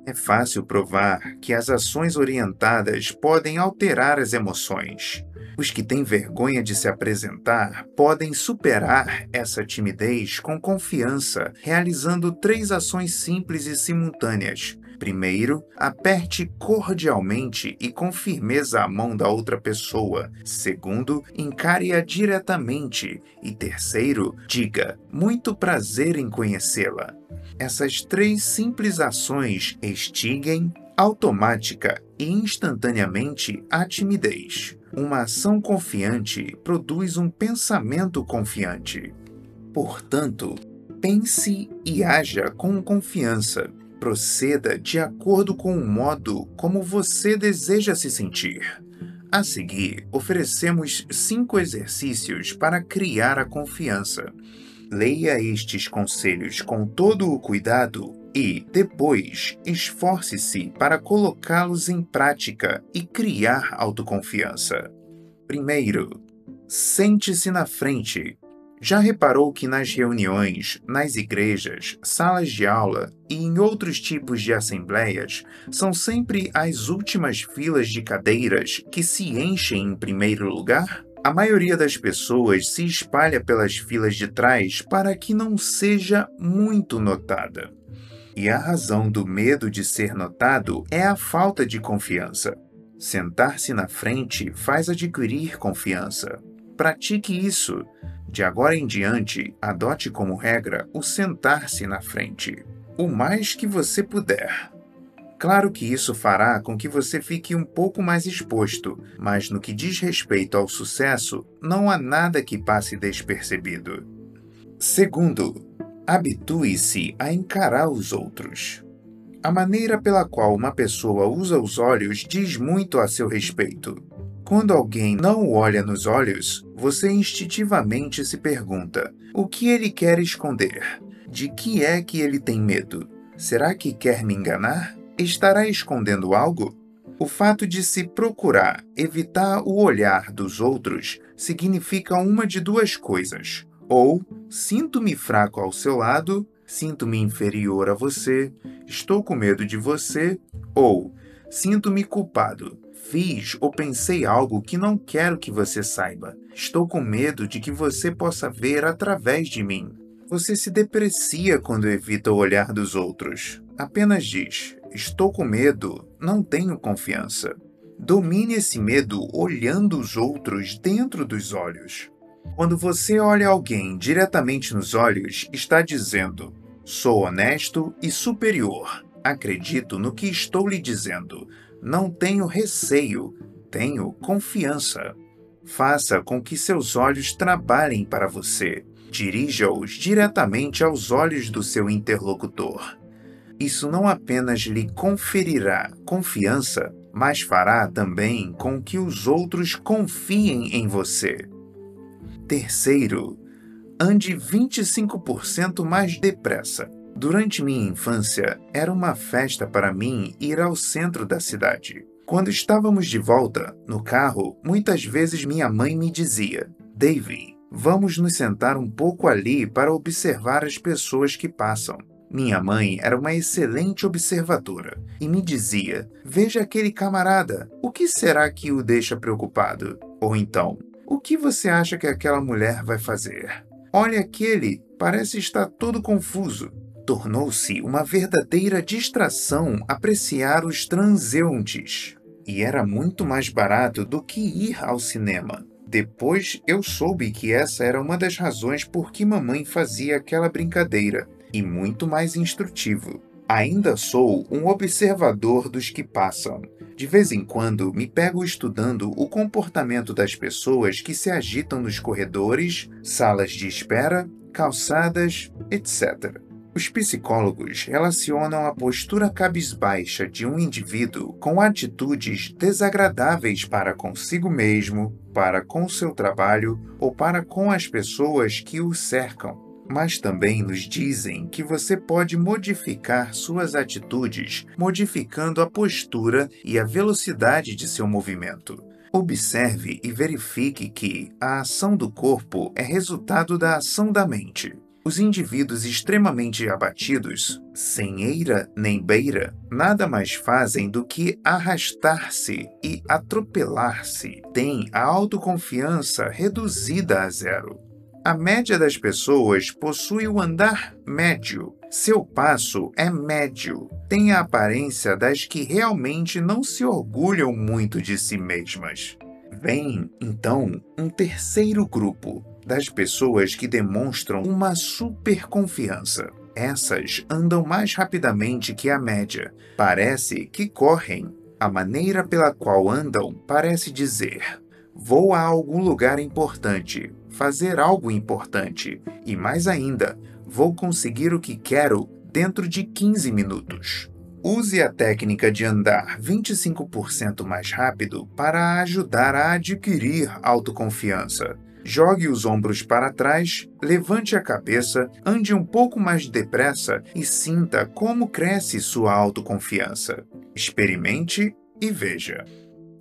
É fácil provar que as ações orientadas podem alterar as emoções. Os que têm vergonha de se apresentar podem superar essa timidez com confiança, realizando três ações simples e simultâneas. Primeiro, aperte cordialmente e com firmeza a mão da outra pessoa. Segundo, encare-a diretamente. E terceiro, diga: Muito prazer em conhecê-la. Essas três simples ações extinguem automática e instantaneamente a timidez. Uma ação confiante produz um pensamento confiante. Portanto, pense e haja com confiança. Proceda de acordo com o modo como você deseja se sentir. A seguir, oferecemos cinco exercícios para criar a confiança. Leia estes conselhos com todo o cuidado e, depois, esforce-se para colocá-los em prática e criar autoconfiança. Primeiro, sente-se na frente. Já reparou que nas reuniões, nas igrejas, salas de aula e em outros tipos de assembleias são sempre as últimas filas de cadeiras que se enchem em primeiro lugar? A maioria das pessoas se espalha pelas filas de trás para que não seja muito notada. E a razão do medo de ser notado é a falta de confiança. Sentar-se na frente faz adquirir confiança. Pratique isso. De agora em diante, adote como regra o sentar-se na frente, o mais que você puder. Claro que isso fará com que você fique um pouco mais exposto, mas no que diz respeito ao sucesso, não há nada que passe despercebido. Segundo, habitue-se a encarar os outros. A maneira pela qual uma pessoa usa os olhos diz muito a seu respeito. Quando alguém não o olha nos olhos, você instintivamente se pergunta: o que ele quer esconder? De que é que ele tem medo? Será que quer me enganar? estará escondendo algo? O fato de se procurar evitar o olhar dos outros significa uma de duas coisas. Ou sinto-me fraco ao seu lado, sinto-me inferior a você, estou com medo de você, ou sinto-me culpado, fiz ou pensei algo que não quero que você saiba, estou com medo de que você possa ver através de mim. Você se deprecia quando evita o olhar dos outros. Apenas diz: Estou com medo, não tenho confiança. Domine esse medo olhando os outros dentro dos olhos. Quando você olha alguém diretamente nos olhos, está dizendo: Sou honesto e superior. Acredito no que estou lhe dizendo. Não tenho receio, tenho confiança. Faça com que seus olhos trabalhem para você. Dirija-os diretamente aos olhos do seu interlocutor isso não apenas lhe conferirá confiança, mas fará também com que os outros confiem em você. Terceiro, ande 25% mais depressa. Durante minha infância, era uma festa para mim ir ao centro da cidade. Quando estávamos de volta, no carro, muitas vezes minha mãe me dizia: Davy, vamos nos sentar um pouco ali para observar as pessoas que passam. Minha mãe era uma excelente observadora e me dizia: Veja aquele camarada, o que será que o deixa preocupado? Ou então, o que você acha que aquela mulher vai fazer? Olha aquele, parece estar todo confuso. Tornou-se uma verdadeira distração apreciar os transeuntes. E era muito mais barato do que ir ao cinema. Depois eu soube que essa era uma das razões por que mamãe fazia aquela brincadeira e muito mais instrutivo. Ainda sou um observador dos que passam. De vez em quando me pego estudando o comportamento das pessoas que se agitam nos corredores, salas de espera, calçadas, etc. Os psicólogos relacionam a postura cabisbaixa de um indivíduo com atitudes desagradáveis para consigo mesmo, para com seu trabalho ou para com as pessoas que o cercam mas também nos dizem que você pode modificar suas atitudes modificando a postura e a velocidade de seu movimento. Observe e verifique que a ação do corpo é resultado da ação da mente. Os indivíduos extremamente abatidos, sem eira nem beira, nada mais fazem do que arrastar-se e atropelar-se. Têm a autoconfiança reduzida a zero. A média das pessoas possui o andar médio. Seu passo é médio. Tem a aparência das que realmente não se orgulham muito de si mesmas. Vem, então, um terceiro grupo das pessoas que demonstram uma superconfiança. Essas andam mais rapidamente que a média. Parece que correm. A maneira pela qual andam parece dizer: Vou a algum lugar importante, fazer algo importante e, mais ainda, vou conseguir o que quero dentro de 15 minutos. Use a técnica de andar 25% mais rápido para ajudar a adquirir autoconfiança. Jogue os ombros para trás, levante a cabeça, ande um pouco mais depressa e sinta como cresce sua autoconfiança. Experimente e veja.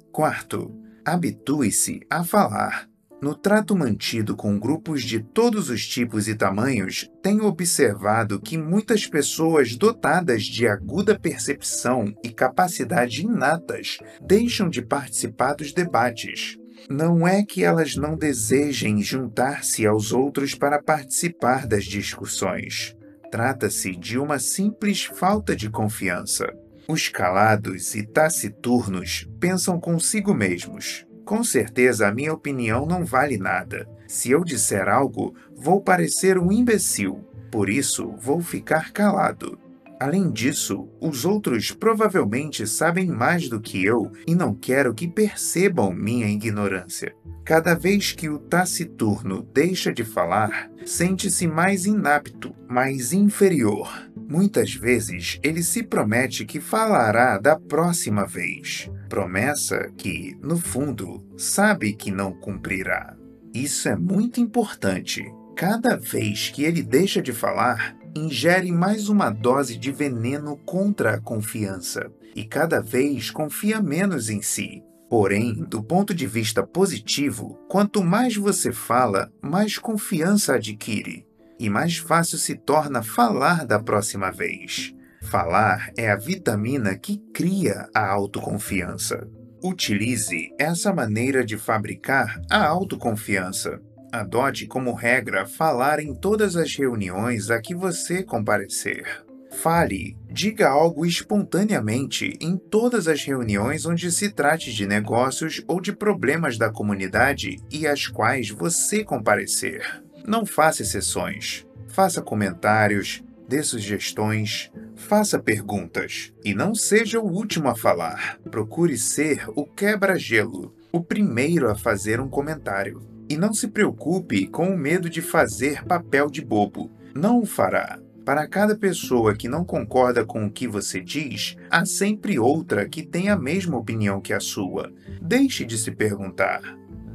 Quarto, habitue-se a falar. No trato mantido com grupos de todos os tipos e tamanhos, tenho observado que muitas pessoas dotadas de aguda percepção e capacidade inatas deixam de participar dos debates. Não é que elas não desejem juntar-se aos outros para participar das discussões. Trata-se de uma simples falta de confiança. Os calados e taciturnos pensam consigo mesmos. Com certeza a minha opinião não vale nada. Se eu disser algo, vou parecer um imbecil. Por isso, vou ficar calado. Além disso, os outros provavelmente sabem mais do que eu e não quero que percebam minha ignorância. Cada vez que o taciturno deixa de falar, sente-se mais inapto, mais inferior. Muitas vezes ele se promete que falará da próxima vez. Promessa que, no fundo, sabe que não cumprirá. Isso é muito importante. Cada vez que ele deixa de falar, ingere mais uma dose de veneno contra a confiança e cada vez confia menos em si. Porém, do ponto de vista positivo, quanto mais você fala, mais confiança adquire e mais fácil se torna falar da próxima vez. Falar é a vitamina que cria a autoconfiança. Utilize essa maneira de fabricar a autoconfiança. Adote como regra falar em todas as reuniões a que você comparecer. Fale, diga algo espontaneamente em todas as reuniões onde se trate de negócios ou de problemas da comunidade e às quais você comparecer. Não faça exceções. Faça comentários, dê sugestões, faça perguntas e não seja o último a falar. Procure ser o quebra-gelo, o primeiro a fazer um comentário. E não se preocupe com o medo de fazer papel de bobo. Não o fará. Para cada pessoa que não concorda com o que você diz, há sempre outra que tem a mesma opinião que a sua. Deixe de se perguntar: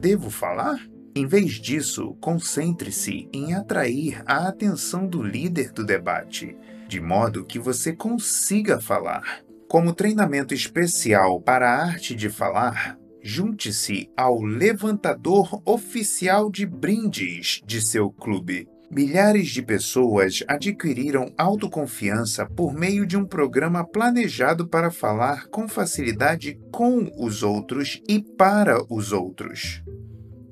devo falar? Em vez disso, concentre-se em atrair a atenção do líder do debate, de modo que você consiga falar. Como treinamento especial para a arte de falar, junte-se ao levantador oficial de brindes de seu clube. Milhares de pessoas adquiriram autoconfiança por meio de um programa planejado para falar com facilidade com os outros e para os outros.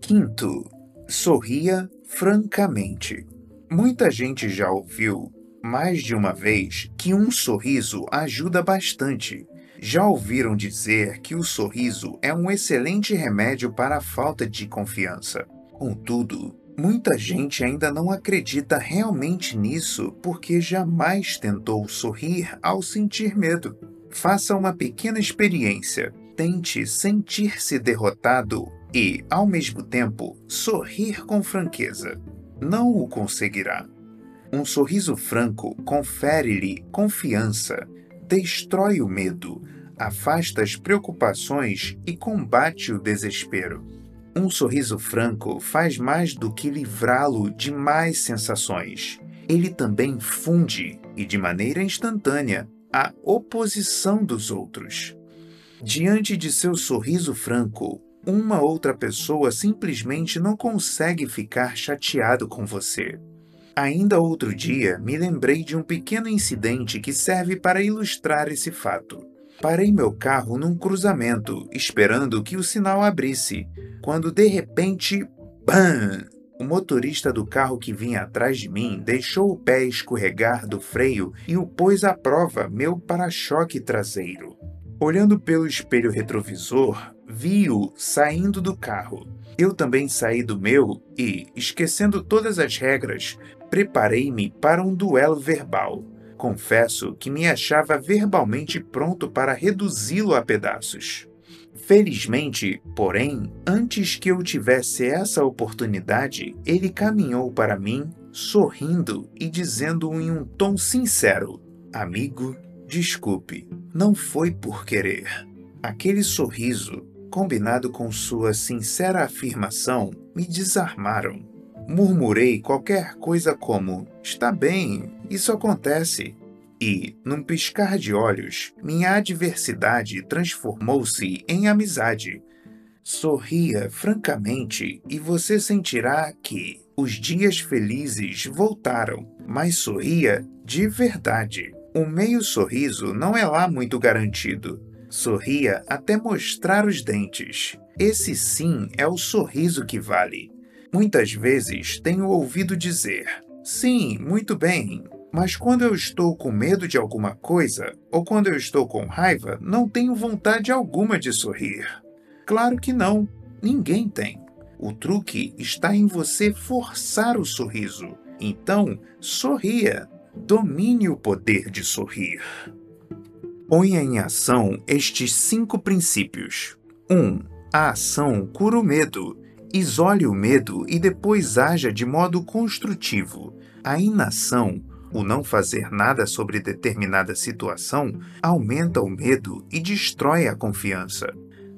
Quinto, sorria francamente. Muita gente já ouviu mais de uma vez que um sorriso ajuda bastante. Já ouviram dizer que o sorriso é um excelente remédio para a falta de confiança. Contudo, muita gente ainda não acredita realmente nisso porque jamais tentou sorrir ao sentir medo. Faça uma pequena experiência. Tente sentir-se derrotado e, ao mesmo tempo, sorrir com franqueza. Não o conseguirá. Um sorriso franco confere-lhe confiança, destrói o medo, afasta as preocupações e combate o desespero. Um sorriso franco faz mais do que livrá-lo de mais sensações. Ele também funde, e de maneira instantânea, a oposição dos outros. Diante de seu sorriso franco, uma outra pessoa simplesmente não consegue ficar chateado com você. Ainda outro dia, me lembrei de um pequeno incidente que serve para ilustrar esse fato. Parei meu carro num cruzamento, esperando que o sinal abrisse, quando de repente, BAM! O motorista do carro que vinha atrás de mim deixou o pé escorregar do freio e o pôs à prova meu para-choque traseiro. Olhando pelo espelho retrovisor, vi-o saindo do carro. Eu também saí do meu e, esquecendo todas as regras, preparei-me para um duelo verbal. Confesso que me achava verbalmente pronto para reduzi-lo a pedaços. Felizmente, porém, antes que eu tivesse essa oportunidade, ele caminhou para mim, sorrindo e dizendo em um tom sincero: Amigo, Desculpe, não foi por querer. Aquele sorriso, combinado com sua sincera afirmação, me desarmaram. Murmurei qualquer coisa como: Está bem, isso acontece. E, num piscar de olhos, minha adversidade transformou-se em amizade. Sorria francamente e você sentirá que os dias felizes voltaram, mas sorria de verdade. O meio sorriso não é lá muito garantido. Sorria até mostrar os dentes. Esse sim é o sorriso que vale. Muitas vezes tenho ouvido dizer: sim, muito bem, mas quando eu estou com medo de alguma coisa, ou quando eu estou com raiva, não tenho vontade alguma de sorrir. Claro que não, ninguém tem. O truque está em você forçar o sorriso. Então, sorria. Domine o poder de sorrir. Ponha em ação estes cinco princípios. 1. Um, a ação cura o medo. Isole o medo e depois haja de modo construtivo. A inação, o não fazer nada sobre determinada situação, aumenta o medo e destrói a confiança.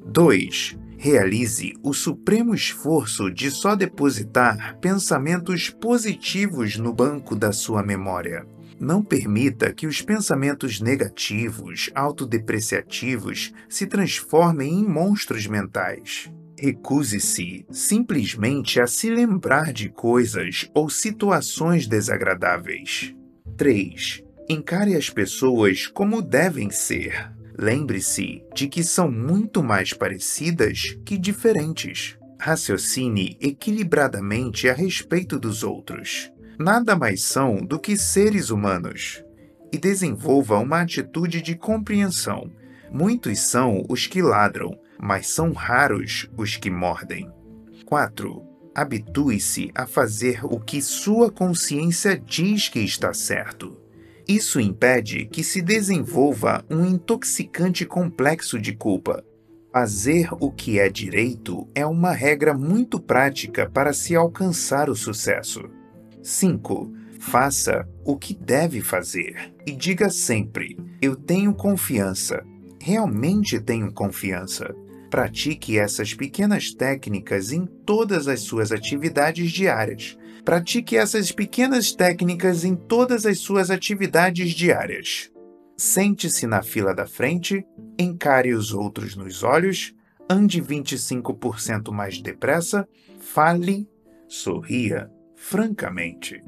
2. Realize o supremo esforço de só depositar pensamentos positivos no banco da sua memória. Não permita que os pensamentos negativos, autodepreciativos, se transformem em monstros mentais. Recuse-se simplesmente a se lembrar de coisas ou situações desagradáveis. 3. Encare as pessoas como devem ser. Lembre-se de que são muito mais parecidas que diferentes. Raciocine equilibradamente a respeito dos outros. Nada mais são do que seres humanos. E desenvolva uma atitude de compreensão. Muitos são os que ladram, mas são raros os que mordem. 4. Habitue-se a fazer o que sua consciência diz que está certo. Isso impede que se desenvolva um intoxicante complexo de culpa. Fazer o que é direito é uma regra muito prática para se alcançar o sucesso. 5. Faça o que deve fazer e diga sempre: Eu tenho confiança. Realmente tenho confiança. Pratique essas pequenas técnicas em todas as suas atividades diárias. Pratique essas pequenas técnicas em todas as suas atividades diárias. Sente-se na fila da frente, encare os outros nos olhos, ande 25% mais depressa, fale, sorria francamente.